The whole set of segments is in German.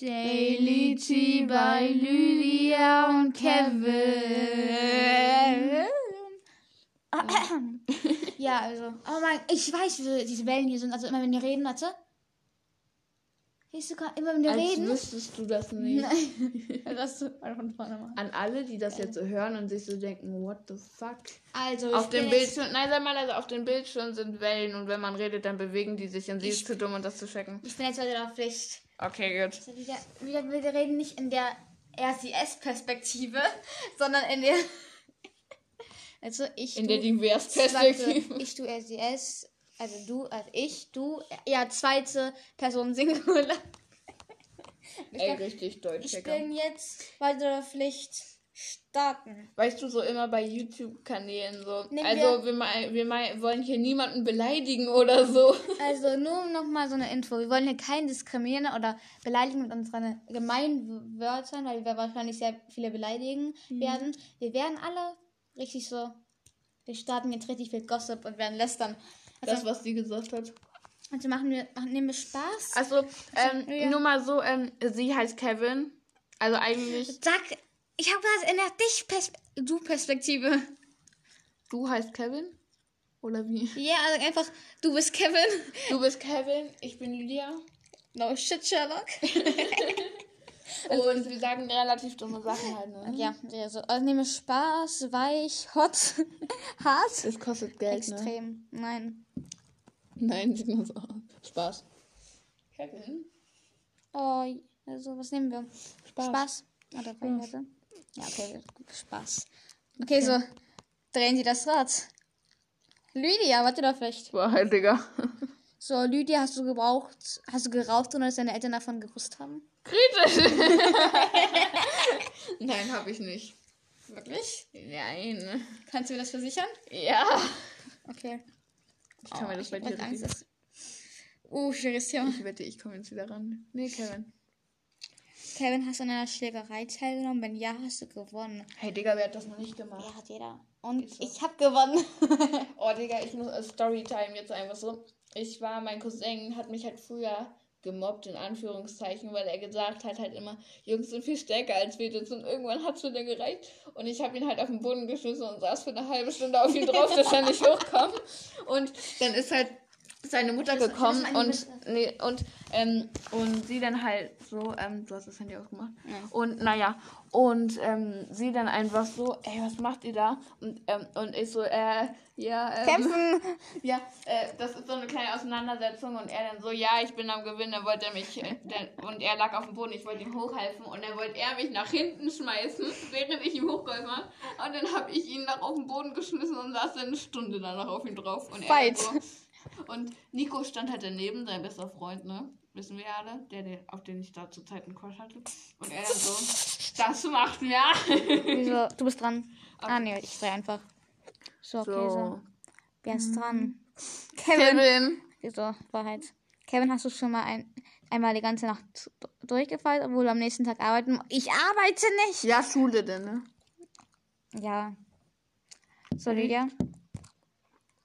Daily Tea bei Lydia und Kevin. ja, also. Oh mein, ich weiß, wie diese Wellen hier sind. Also immer wenn die reden, warte. Siehst du gerade, immer wenn die Als reden. wüsstest du das nicht. Nein. Mal von vorne machen. An alle, die das jetzt so hören und sich so denken, what the fuck? Also, Auf ich dem Bildschirm, nein, sag mal, also auf dem Bildschirm sind Wellen und wenn man redet, dann bewegen die sich und sie ist zu dumm, um das zu checken. Ich bin jetzt heute auf Pflicht. Okay, gut. Also wieder, wieder, wir reden nicht in der RCS-Perspektive, sondern in der. Also ich. In du, der Divers-Perspektive. Ich, du, RCS. Also du, also ich, du. Ja, zweite Person Singular. Ey, richtig deutsch, Ich bin jetzt weitere Pflicht starten. Weißt du, so immer bei YouTube-Kanälen so. Nehmen also, wir, wir mei- wollen hier niemanden beleidigen oder so. Also nur noch mal so eine Info. Wir wollen hier keinen diskriminieren oder beleidigen mit unseren Gemeinwörtern, weil wir wahrscheinlich sehr viele beleidigen werden. Wir werden alle richtig so. Wir starten jetzt richtig viel Gossip und werden lästern. Das, Also, was sie gesagt hat. also machen wir, machen, nehmen wir Spaß. Also, ähm, ja. nur mal so, ähm, sie heißt Kevin. Also eigentlich, Sag, ich habe das in der Dich-Du-Perspektive. du heißt Kevin? Oder wie? Ja, also einfach, du bist Kevin. Du bist Kevin, ich bin Lydia. No shit, Sherlock. Und wir sagen relativ dumme Sachen halt, ne? Ja, also, also nehme Spaß, weich, hot, hart. Es kostet Geld, ne? Extrem. Nein. Nein, sieht nur so aus. Spaß. Kevin? Oh, also was nehmen wir? Spaß. Spaß. Oder warte. Ja, okay, Spaß. Okay, so. Drehen Sie das Rad. Lydia, warte doch vielleicht. Wahrheit, Digga. So, Lydia, hast du gebraucht, hast du geraucht, ohne dass deine Eltern davon gewusst haben? Kritisch. Nein, hab ich nicht. Wirklich? Nein. Kannst du mir das versichern? Ja. Okay. Ich kann mir das bei Ich dir Angst, dass... Uh, schwieriges Thema. Ich wette, ich komme jetzt wieder ran. Nee, Kevin. Kevin, hast du an einer Schlägerei teilgenommen? Wenn ja, hast du gewonnen. Hey, Digga, wer hat das noch nicht gemacht? Ja, hat jeder. Und so. ich hab gewonnen. Oh, Digga, ich muss äh, Storytime jetzt einfach so. Ich war, mein Cousin hat mich halt früher gemobbt, in Anführungszeichen, weil er gesagt hat halt immer, Jungs sind viel stärker als Mädels und irgendwann hat's mir dann gereicht und ich habe ihn halt auf den Boden geschmissen und saß für eine halbe Stunde auf ihn drauf, dass er nicht hochkam und dann ist halt seine Mutter gekommen und nee, und ähm, und sie dann halt so ähm, du hast das Handy ausgemacht Ja. und naja und ähm, sie dann einfach so ey was macht ihr da und ähm, und ich so äh ja ähm, Kämpfen. ja, äh, das ist so eine kleine Auseinandersetzung und er dann so, ja, ich bin am Gewinn, dann wollte er mich, äh, der, und er lag auf dem Boden, ich wollte ihm hochhelfen und dann wollte er mich nach hinten schmeißen, während ich ihm hochgeholfen habe. Und dann habe ich ihn nach auf den Boden geschmissen und saß dann eine Stunde danach auf ihm drauf. Und er Fight. so, und Nico stand halt daneben, sein bester Freund, ne? Wissen wir ja alle, der, der, auf den ich da zur Zeit einen Crush hatte. Und er dann so, das macht mir. Wieso? Du bist dran. Ah, nee, ich drehe einfach. So, okay, so. So. Wer ist dran? Kevin. Kevin. Wieso? Wahrheit. Kevin, hast du schon mal ein, einmal die ganze Nacht durchgefallen, obwohl du am nächsten Tag arbeiten musst? Ich arbeite nicht! Ja, Schule denn, ne? Ja. So, Lydia.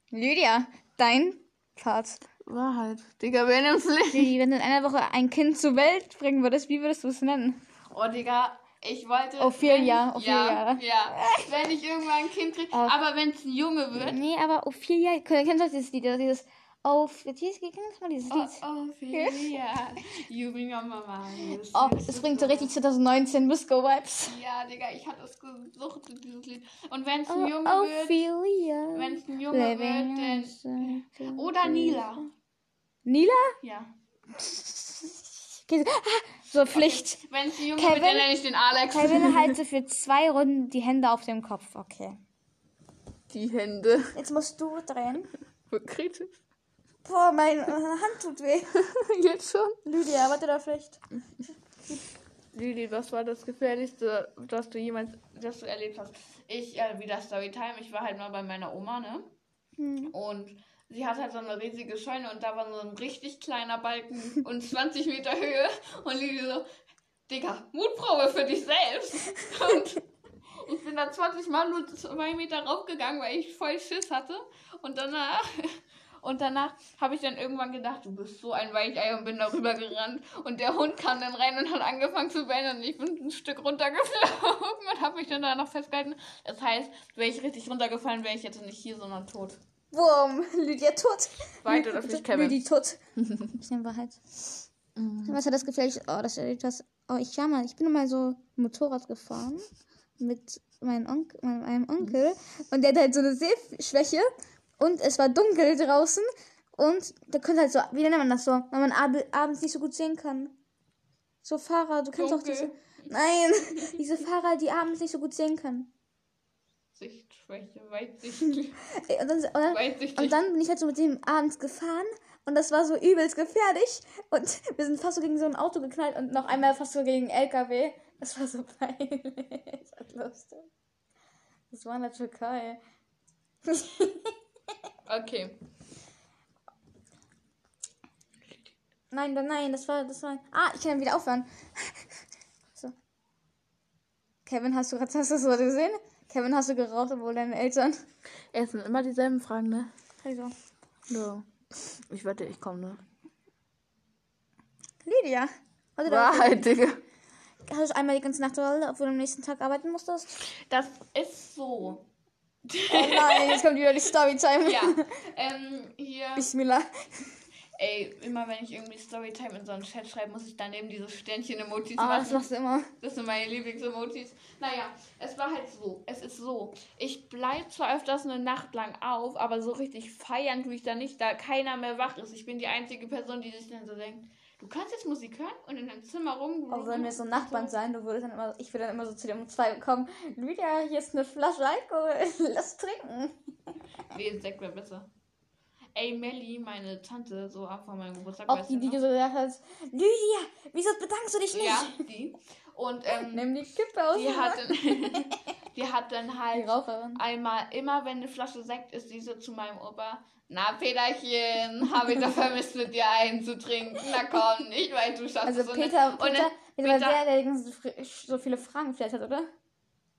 Lydia, dein Part. Wahrheit. Digga, wer nimmt's nicht? Lydia, wenn du in einer Woche ein Kind zur Welt bringen würdest, wie würdest du es nennen? Oh, Digga, ich wollte. Ophelia, wenn- Ophelia. Ja, ja. Wenn ich irgendwann ein Kind kriege. Oh. Aber wenn es ein Junge wird. Nee, aber Ophelia, kennst du dieses Lied, dieses auf, jetzt kennst du mal dieses Oh, Lied? Ophelia. You bring on my mind. Oh, das bringt so richtig 2019 Disco-Vibes. Ja, Digga, ich hatte es gesucht, dieses Lied. Und wenn es ein Oh, Junge wird. Ophelia. Wenn es ein Junge wird, dann. Oder Nila. Nila? Ja. Okay, so- Pflicht. Wenn es ein Junge Kevin? wird, dann nenne ich den Alex. Kevin halte für zwei Runden die Hände auf dem Kopf. Okay. Die Hände. Jetzt musst du drehen. Kritisch. Boah, meine Hand tut weh. Jetzt schon. Lydia, warte da vielleicht. Lili, was war das Gefährlichste, das du jemals, das du erlebt hast? Ich, äh, wieder Storytime, ich war halt mal bei meiner Oma, ne? Hm. Und sie hat halt so eine riesige Scheune und da war so ein richtig kleiner Balken und 20 Meter Höhe. Und Lili so, Digga, Mutprobe für dich selbst. Und ich bin da 20 Mal nur zwei Meter raufgegangen, weil ich voll Schiss hatte. Und danach, Und danach habe ich dann irgendwann gedacht, du bist so ein Weichei und bin darüber gerannt. Und der Hund kam dann rein und hat angefangen zu bellen und ich bin ein Stück runtergeflogen und habe mich dann da noch festgehalten. Das heißt, wäre ich richtig runtergefallen, wäre ich jetzt nicht hier, sondern tot. Wurm, Lydia tot. Weit oder Pflicht, Kevin? Lydia tot. Bisschen Wahrheit. Was hat das gefällt? Oh, das ist etwas. Oh, ich ja mal, ich bin mal so Motorrad gefahren mit meinem, Onk meinem Onkel und der hat halt so eine Sehschwäche und es war dunkel draußen und der konnte halt so, wie nennt man das so, wenn man ab abends nicht so gut sehen kann. So Fahrer, du kennst auch Dunkel. diese. Nein, diese Fahrer, die abends nicht so gut sehen können. Sichtschwäche, weitsichtig. Und dann, und dann, weitsichtig. und dann bin ich halt so mit dem abends gefahren und das war so übelst gefährlich. Und wir sind fast so gegen so ein Auto geknallt und noch einmal fast so gegen LKW. Das war so peinlich. Das war lustig. Das war in der Türkei. Okay. Nein, nein, nein, das war, das war. Ah, ich kann wieder aufhören. So. Kevin, hast du gerade hast du das so gesehen? Kevin, hast du geraucht, obwohl deine Eltern. Es sind immer dieselben Fragen, ne? Also. Ja. Ich wette, ich komme, ne? Lydia. Warte, da- Wahrheit, Digga. Hast du einmal die ganze Nacht geholt, obwohl du am nächsten Tag arbeiten musstest? Das ist so. Oh nein, jetzt kommt wieder die Storytime. Ja. Ähm, hier. Bismillah. Ey, immer wenn ich irgendwie Storytime in so einen Chat schreibe, muss ich daneben diese Sternchen-Emojis Ah, das machen. machst du immer. Das sind meine Lieblings-Emojis. Naja, es war halt so. Es ist so. Ich bleibe zwar öfters eine Nacht lang auf, aber so richtig feiern tue ich da nicht, da keiner mehr wach ist. Ich bin die einzige Person, die sich dann so denkt, du kannst jetzt Musik hören und in deinem Zimmer rum. Auch wenn wir so Nachbarn sein, du würdest dann immer, ich würde dann immer so zu dir um zwei kommen. Lydia, hier ist eine Flasche Alkohol, lass trinken. Nee, Sekt wäre besser. Ey, Melly, meine Tante, so ab von meinem Geburtstag. Auch die, die noch? so gesagt hast, Lydia, wieso bedankst du dich nicht? Ja, die. Und ähm, Nimm die Kippe aus. die, hat dann, die hat dann halt einmal, immer wenn eine Flasche Sekt ist, die so zu meinem Opa, na Peterchen, habe ich doch vermisst mit dir einen zu trinken. Na komm, ich weiß, du schaffst Also es. Und Peter, dann- Peter, und dann, Peter Peter- der, so viele Fragen gestellt hat, oder?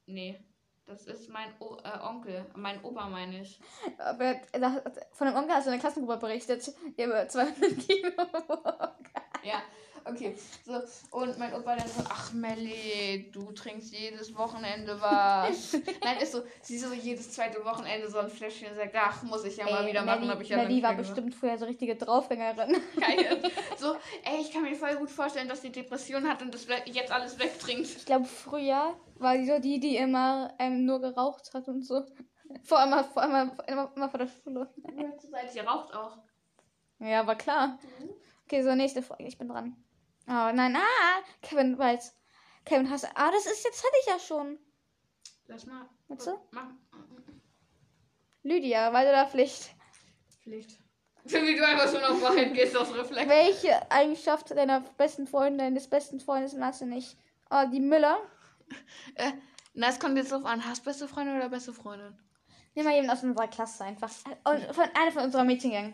nee, das ist mein o äh, Onkel, mein Opa meine ich. Aber er von dem Onkel hast du in der Klassengruppe berichtet. Der über 200 Kilo. Ja, okay. So, und mein Opa dann so, ach Melli, du trinkst jedes Wochenende was. Nein, ist so, sie so jedes zweite Wochenende so ein Fläschchen und sagt, ach, muss ich ja mal Ey, wieder machen, Melli- habe ich ja Melli war bestimmt früher so richtige Draufgängerin. Geil. So, ey, ich kann mir voll gut vorstellen, dass die Depression hat und das jetzt alles wegtrinkt. Ich glaube, früher war die so die, die immer ähm, nur geraucht hat und so. Vor allem, vor allem immer, immer vor der Schule. Seit sie raucht auch. Ja, war klar. Okay, so nächste Frage. Ich bin dran. Oh nein, ah, Kevin weiß. Kevin hast Ah, das ist jetzt hatte ich ja schon. Lass mal. Willst du? Mach. Lydia, Wahl oder Pflicht? Pflicht. Für wie du einfach schon auf Wahrheit gehst, aus Reflex. Welche Eigenschaft deiner besten Freundin, deines besten Freundes magst du nicht? Oh, die Müller. Äh, na, es kommt jetzt drauf an. Hast beste Freundin oder beste Freundin? Nimm mal jemanden aus unserer Klasse einfach. Und von einer von unserer Mädchengang.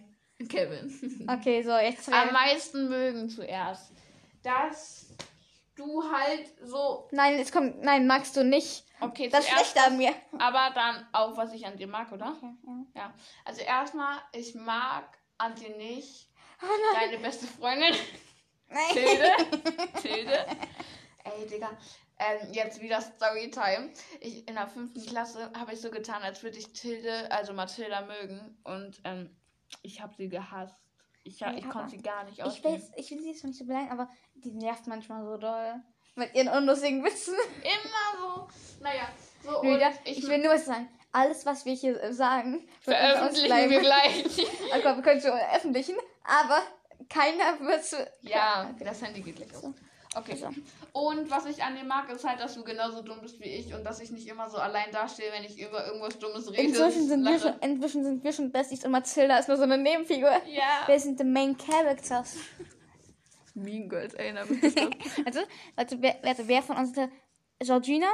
Kevin. Okay, so, jetzt Am meisten mögen zuerst. Dass du halt so. Nein, jetzt kommt. Nein, magst du nicht. Okay, Das zuerst. Schlechte an mir. Aber dann auch, was ich an dir mag, oder? Okay, ja. Ja. Also erstmal, ich mag an dir nicht Oh deine beste Freundin. Nein. Tilde. Tilde. Ey, Digga. Ähm, jetzt wieder Storytime. Ich, in der fünften Klasse habe ich so getan, als würde ich Tilde, also Mathilda mögen. Und ähm, ich habe sie gehasst. Ich, ich konnte sie gar nicht Ich ausstehen. weiß, ich will sie jetzt nicht so beleidigen, aber die nervt manchmal so doll. Mit ihren unlustigen Witzen. Immer so. Naja. So, und ich, ich, will nur was sagen. Alles, was wir hier sagen, veröffentlichen wir gleich. Gott, wir können es veröffentlichen, aber keiner wird es. Ja, das Handy geht gleich aus. Okay. So. Und was ich an dir mag, ist halt, dass du genauso dumm bist wie ich und dass ich nicht immer so allein dastehe, wenn ich über irgendwas Dummes rede. Inzwischen sind, wir schon, inzwischen sind wir schon Besties und Mathilda ist nur so eine Nebenfigur. Ja. Wir sind the main characters. Mean Girls, erinnere mich das. Also, warte, wer, warte, wer von uns ist der- Georgina?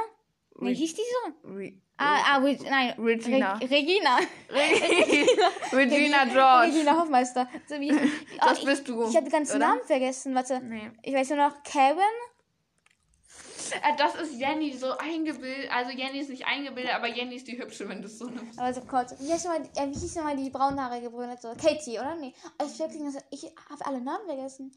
Wie hieß die so? Re Ah, ah, Re nein. Regina. Re Regina. Regina George. Regina Hofmeister. So wie, oh, Das ich, bist du. Ich habe die ganzen oder? Namen vergessen. Warte. Nee. Ich weiß nur noch Karen. Äh, Das ist Jenny so eingebildet. Also Jenny ist nicht eingebildet, aber Jenny ist die hübsche, wenn du es so nimmst. Aber so kurz. Wie hieß nochmal, äh, wie hieß nochmal die braunhaarige Brünette? So, Katie, oder? Nee. Oh, ich ich habe alle Namen vergessen.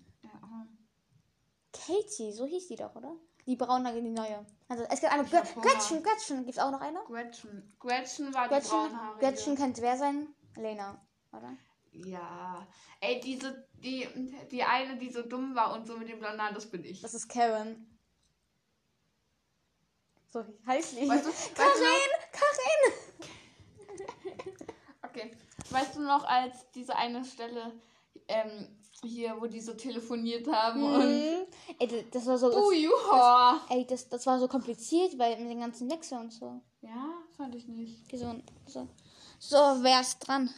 Katie, so hieß die doch, oder? Die braunhaarige, die neue. Also es gibt eine Gre-. Gretchen, Gretchen. Gibt es auch noch eine? Gretchen. Gretchen war die Gretchen, braunhaarige. Gretchen könnte wer sein? Lena, oder? Ja. Ey, diese, die, die eine, die so dumm war und so mit dem blonden Haar, das bin ich. Das ist Karen. So heißt die. Weißt du- Karin! Karin! Okay. Weißt du noch, als diese eine Stelle ähm, hier, wo die so telefoniert haben und. Mhm. Ey, das- das war so. Oh, juha. Ey, das, das war so kompliziert, weil mit den ganzen Wechsel und so. Ja, fand ich nicht. Okay, So, so. so wär's dran.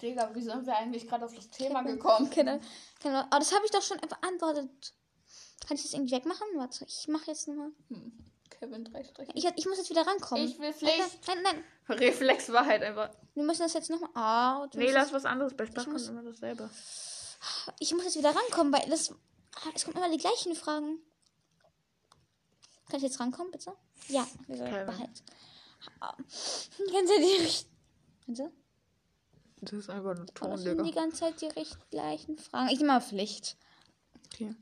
Digga, wie sind wir eigentlich gerade auf das Thema gekommen? Genau. genau. Aber das habe ich doch schon beantwortet. Kann ich das irgendwie wegmachen? Warte, ich mache jetzt nochmal. Hm. Kevin, drei Striche. Ich, ich muss jetzt wieder rankommen. Ich will's Nein, nicht. Nein, nein, nein. Reflex war halt einfach. Wir müssen das jetzt nochmal. Ah, du Nee, lass was anderes. Bei Spaß kommt immer dasselbe. Ich muss jetzt wieder rankommen, weil das. ah, Es kommen immer die gleichen Fragen. Kann ich jetzt rankommen, bitte? Ja, wieso? Kevin. Behalt. Kannst du die richt- Kannst du? Das ist einfach nur Oh, Ton, das sind Digga. die ganze Zeit die recht gleichen Fragen. Ich nehme mal Pflicht. Okay.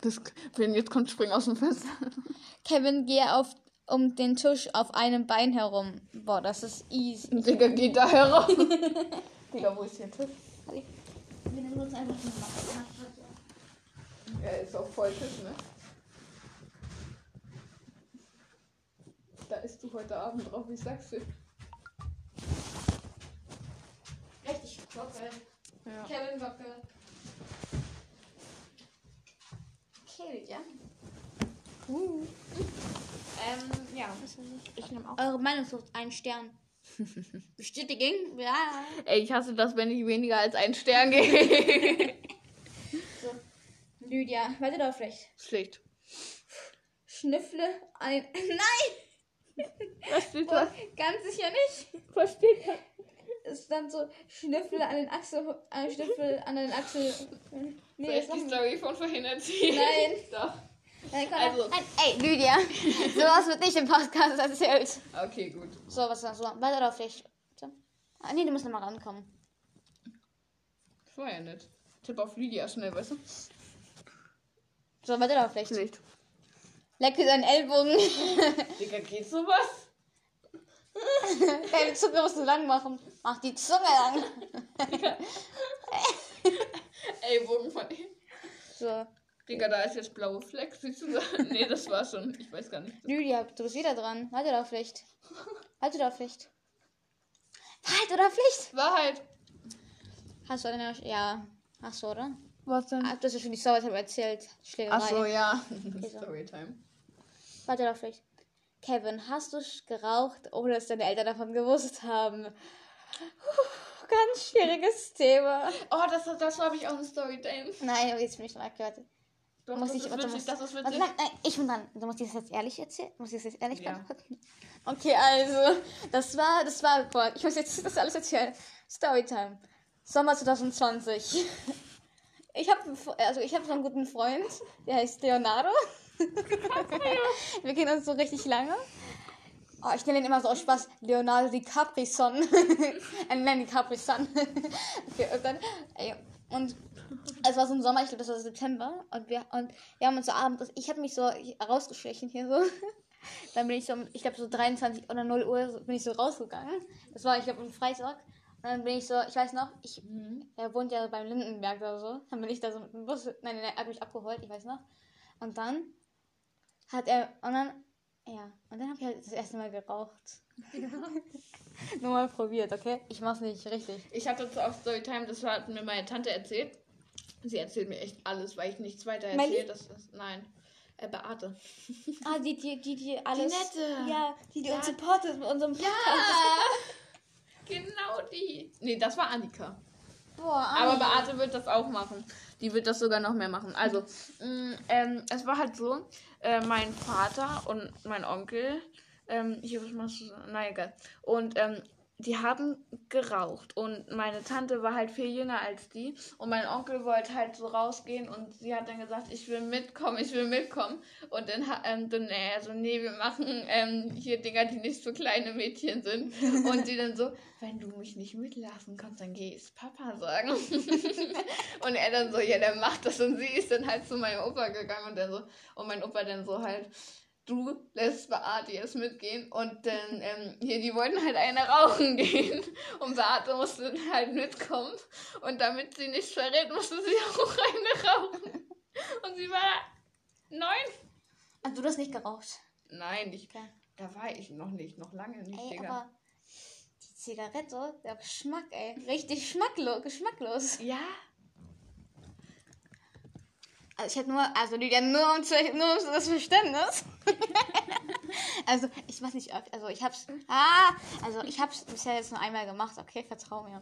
Das, wenn jetzt kommt, spring aus dem Fenster. Kevin, gehe auf um den Tisch auf einem Bein herum. Boah, das ist easy. Digga, geht da heraus. Digga, wo ist der Tisch? Wir nehmen uns einfach mal. Er ist auch voll Tisch, ne? Da isst du heute Abend drauf, ich sag's dir. Richtig Glocke. Ja. Kevin Glocke. Okay, ja. Ähm, ja. Ich nehme auch. Eure Meinung sucht einen Stern. Bestätigen? Ja. Ey, ich hasse das, wenn ich weniger als einen Stern gehe. So. Lydia, weiter da vielleicht. Schlecht. Schnüffle ein. Nein! Was steht Oh, ganz sicher nicht. Was steht da? Es stand so Schnüffel an den Achsel. Äh, Schnüffel an den Achsel. Nee, Soll ich die Story von vorhin erzählen? Nein. Doch. Also- nein, ey, Lydia. Sowas wird nicht im Podcast erzählt. Okay, gut. So, was sagst du? Weiter vielleicht. So. Ah, nee, du musst nochmal rankommen. Das war ja nett. Tipp auf Lydia schnell, weißt du? So, weiter da vielleicht. Schlecht. Lecke deinen Ellbogen. Digga, geht sowas? Deine Zunge musst du lang machen. Mach die Zunge lang. Ellbogen von ihm. So. Digga, da ist jetzt blaue Fleck. Siehst du da? Nee, das war schon. Ich weiß gar nicht. Lydia, du bist wieder dran. Weiter da vielleicht. Weiter da vielleicht. Halt oder Pflicht? Wahrheit. Hast du eine. Ja. Hast du, oder? Was denn? Ah, hast ja schon die Story erzählt. Schlägerei. Ach so, ja. Storytime. Weiter da vielleicht. Kevin, hast du geraucht, ohne dass deine Eltern davon gewusst haben? Puh, ganz schwieriges Thema. Oh, das, das habe ich auch eine Storytime. Nein, aber jetzt bin ich. Okay, warte. Doch, Muss das, ich- ist warte, witzig, muss- das ist Warte, witzig. nein, nein, ich bin dran. Du musst das jetzt ehrlich erzählen. Muss ich das jetzt ehrlich Ja. Okay, also, das war, das war, boah, ich muss jetzt das alles erzählen. Storytime. Sommer 2020. Ich habe, also ich habe so einen guten Freund, der heißt Leonardo. Wir kennen uns so richtig lange. Oh, ich nenne ihn immer so aus Spaß Leonardo DiCaprio-Son. äh, nein, DiCaprio-Son. okay, und dann, ey, und es war so ein Sommer, ich glaube, das war September. Und wir, und wir haben uns so abends, ich habe mich so rausgeschlichen hier so. Dann bin ich so, ich glaube so 23 oder 0 Uhr bin ich so rausgegangen. Das war, ich glaube, am Freitag. Und dann bin ich so, ich weiß noch, ich, er wohnt ja beim Lindenberg oder so. Dann bin ich da so mit dem Bus, nein, nein, er hat mich abgeholt, ich weiß noch. Und dann hat er, und dann, ja, und dann habe ich halt das erste Mal geraucht. Nur mal probiert, okay? Ich mach's nicht richtig. Ich hatte dazu auch Storytime, das hat mir meine Tante erzählt. Sie erzählt mir echt alles, weil ich nichts weiter erzähle. Das ist, nein. Äh, Beate. Ah, die, die, die, die alles. nette. Ja, die, die Ja. uns supportet mit unserem Podcast. Genau die. Nee, das war Annika. Boah, Aber Anni. Beate wird das auch machen. Die wird das sogar noch mehr machen. Also, mh, ähm, es war halt so, äh, mein Vater und mein Onkel, ähm, hier, was machst du? so? Na egal. Und, ähm, die haben geraucht. Und meine Tante war halt viel jünger als die. Und mein Onkel wollte halt so rausgehen. Und sie hat dann gesagt, ich will mitkommen, ich will mitkommen. Und dann hat ähm, dann er so, nee, wir machen ähm, hier Dinger, die nicht so kleine Mädchen sind. Und sie dann so, wenn du mich nicht mitlassen kannst, dann geh ich Papa sagen. Und er dann so, ja, der macht das. Und sie ist dann halt zu meinem Opa gegangen. Und der so und mein Opa dann so halt du lässt Beate jetzt mitgehen und dann, ähm, hier, die wollten halt eine rauchen gehen und Beate musste halt mitkommen und damit sie nicht verrät, musste sie auch eine rauchen. Und sie war neun. Hast du das nicht geraucht? Nein, ich, Okay. da war ich noch nicht, noch lange nicht, Ey, Digga. aber die Zigarette, der Geschmack, ey. Richtig schmacklos, geschmacklos. Ja, Also ich hätte nur, also Lydia, nur um, zu, nur um das Verständnis. also ich weiß nicht, also ich hab's, ah, also ich hab's bisher jetzt nur einmal gemacht, okay, vertrau mir.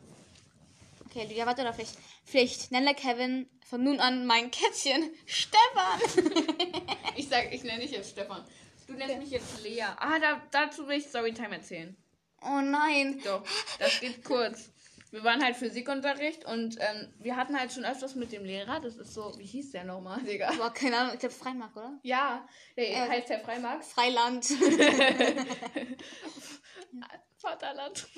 Okay, Lydia, warte, oder vielleicht, vielleicht nenne Kevin von nun an mein Kätzchen Stefan. ich sag, ich nenne dich jetzt Stefan. Du nennst mich jetzt Lea. Ah, da, dazu will ich Storytime erzählen. Oh nein. Doch, das geht kurz. Wir waren halt Physikunterricht und ähm, wir hatten halt schon öfters mit dem Lehrer, das ist so, wie hieß der nochmal, Digga? Boah, keine Ahnung, ich glaube Freimark, oder? Ja, der Äh, heißt der Freimarkt. Freiland. Vaterland.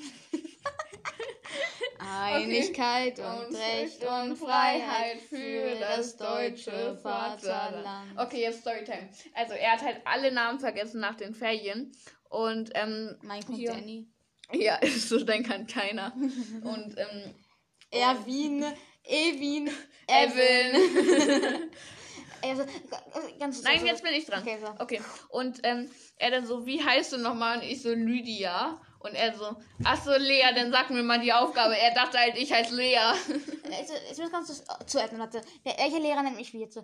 Einigkeit und Recht und Freiheit für das deutsche Vaterland. Okay, jetzt Storytime. Also er hat halt alle Namen vergessen nach den Ferien. Und ähm, Mein Hier. Danny. Ja, so dann kann keiner. Und ähm, Erwin, Evin, Evan. Also, ganz Nein, also, jetzt bin ich dran. Okay, so. Okay. Und ähm, er dann so, wie heißt du nochmal? Und ich so, Lydia. Und er so, ach so, Lea, dann sag mir mal die Aufgabe. Er dachte halt, ich heiße Lea. Also, ich muss ganz kurz zuordnen, warte. Der, welcher Lehrer nennt mich wie jetzt?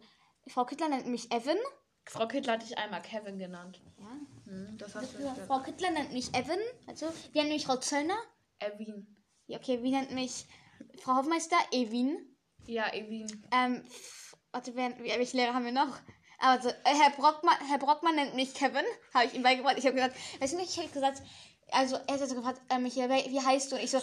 Frau Kittler nennt mich Evan. Frau Kittler hatte ich einmal Kevin genannt. Ja. Hm, das hast du Frau Kittler nennt mich Evan. Also, wie nennt mich Frau Zöllner? Erwin. Ja, okay, wie nennt mich Frau Hofmeister? Evin. Ja, Evin. Ähm, warte, wer, welche Lehrer haben wir noch? Also, äh, Herr, Brockmann, Herr Brockmann nennt mich Kevin. Habe ich ihm beigebracht. Ich habe gesagt, weißt du nicht, ich habe gesagt, also, er hat so gefragt, äh, Michael, wie heißt du? Und ich so,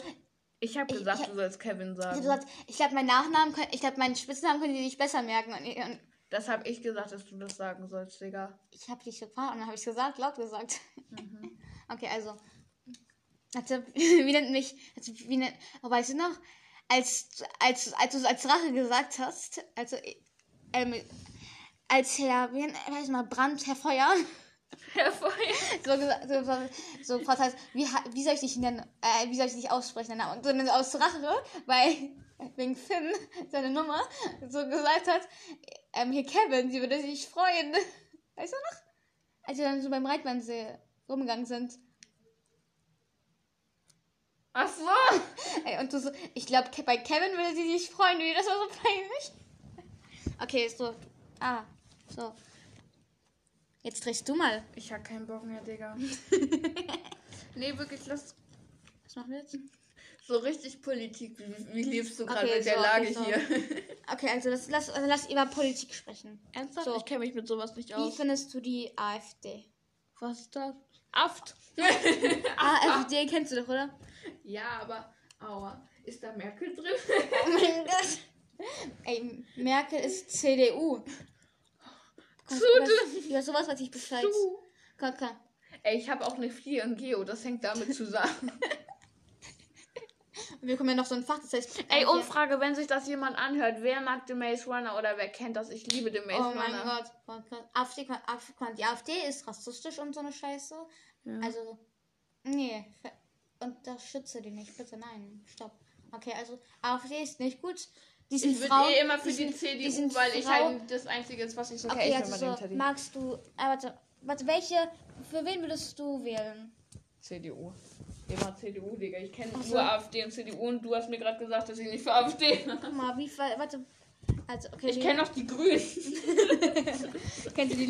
Ich habe Ich- gesagt, ich- du sollst Kevin ich habe sagen. gesagt, ich glaube, meinen Nachnamen, können, ich glaube, meinen Spitznamen können die sich besser merken. Und, und Das habe ich gesagt, dass du das sagen sollst, Digga. ich habe dich gefragt und dann habe ich gesagt, laut gesagt. Mhm. Okay, also. Also, wie nennt mich, also, wie nennt, oh, weißt du noch, als, als, als du es als Rache gesagt hast, also, ähm, als Herr, wie nennt, weiß mal, Brand, Herr Feuer, Herr Feuer. so gesagt, so, so, so hast, wie, wie soll ich dich nennen, äh, wie soll ich dich aussprechen, Namen? Und so aus Rache, weil, wegen Finn, seine Nummer, so gesagt hat, ähm, hier Kevin, sie würde sich freuen. Weißt du noch? Als wir dann so beim Reitwannsee rumgegangen sind. Ach so. Ey, und du so, ich glaube, bei Kevin würde sie sich freuen, wie das war so peinlich. Okay, so. Ah, so. Jetzt drehst du mal. Ich habe keinen Bock mehr, Digga. nee, wirklich, lass Was machen wir jetzt? So richtig Politik. Wie, wie lebst du gerade Okay, mit der so, Lage okay, so. hier? Okay, also das, lass, also lass über Politik sprechen. Ernsthaft? So. Ich kenne mich mit sowas nicht Wie aus. findest du die AfD? Was ist das? Aft. AfD kennst du doch, oder? ja, aber, aua, ist da Merkel drin? Oh mein Gott. Ey, Merkel ist CDU. Komm, über, über sowas weiß ich Bescheid. Du. Komm, komm. Ey, ich habe auch eine 4 in Geo, das hängt damit zusammen. Wir kommen ja noch so ein Fach, das heißt. Ey, äh, Umfrage, wenn sich das jemand anhört, wer mag The Maze Runner oder wer kennt das? Ich liebe The Maze Oh mein Runner. Gott. Oh Gott. AfD, kann- Af- kann- die AfD ist rassistisch und so eine Scheiße. Ja. Also, nee, unterstütze die nicht, bitte, nein, stopp. Okay, also AfD ist nicht gut. Diesen Ich würde eh immer für diesen- die CDU, weil ich Frau- halt das Einzige ist, was ich so Okay, okay, ich also bin so, magst du, äh, warte, warte, welche, für wen würdest du wählen? CDU. Immer CDU, Digga. Ich kenne so. nur AfD und CDU und du hast mir gerade gesagt, dass ich nicht für AfD Guck mal, wie, warte, also, okay, Ich kenne noch die Grünen. kennst du die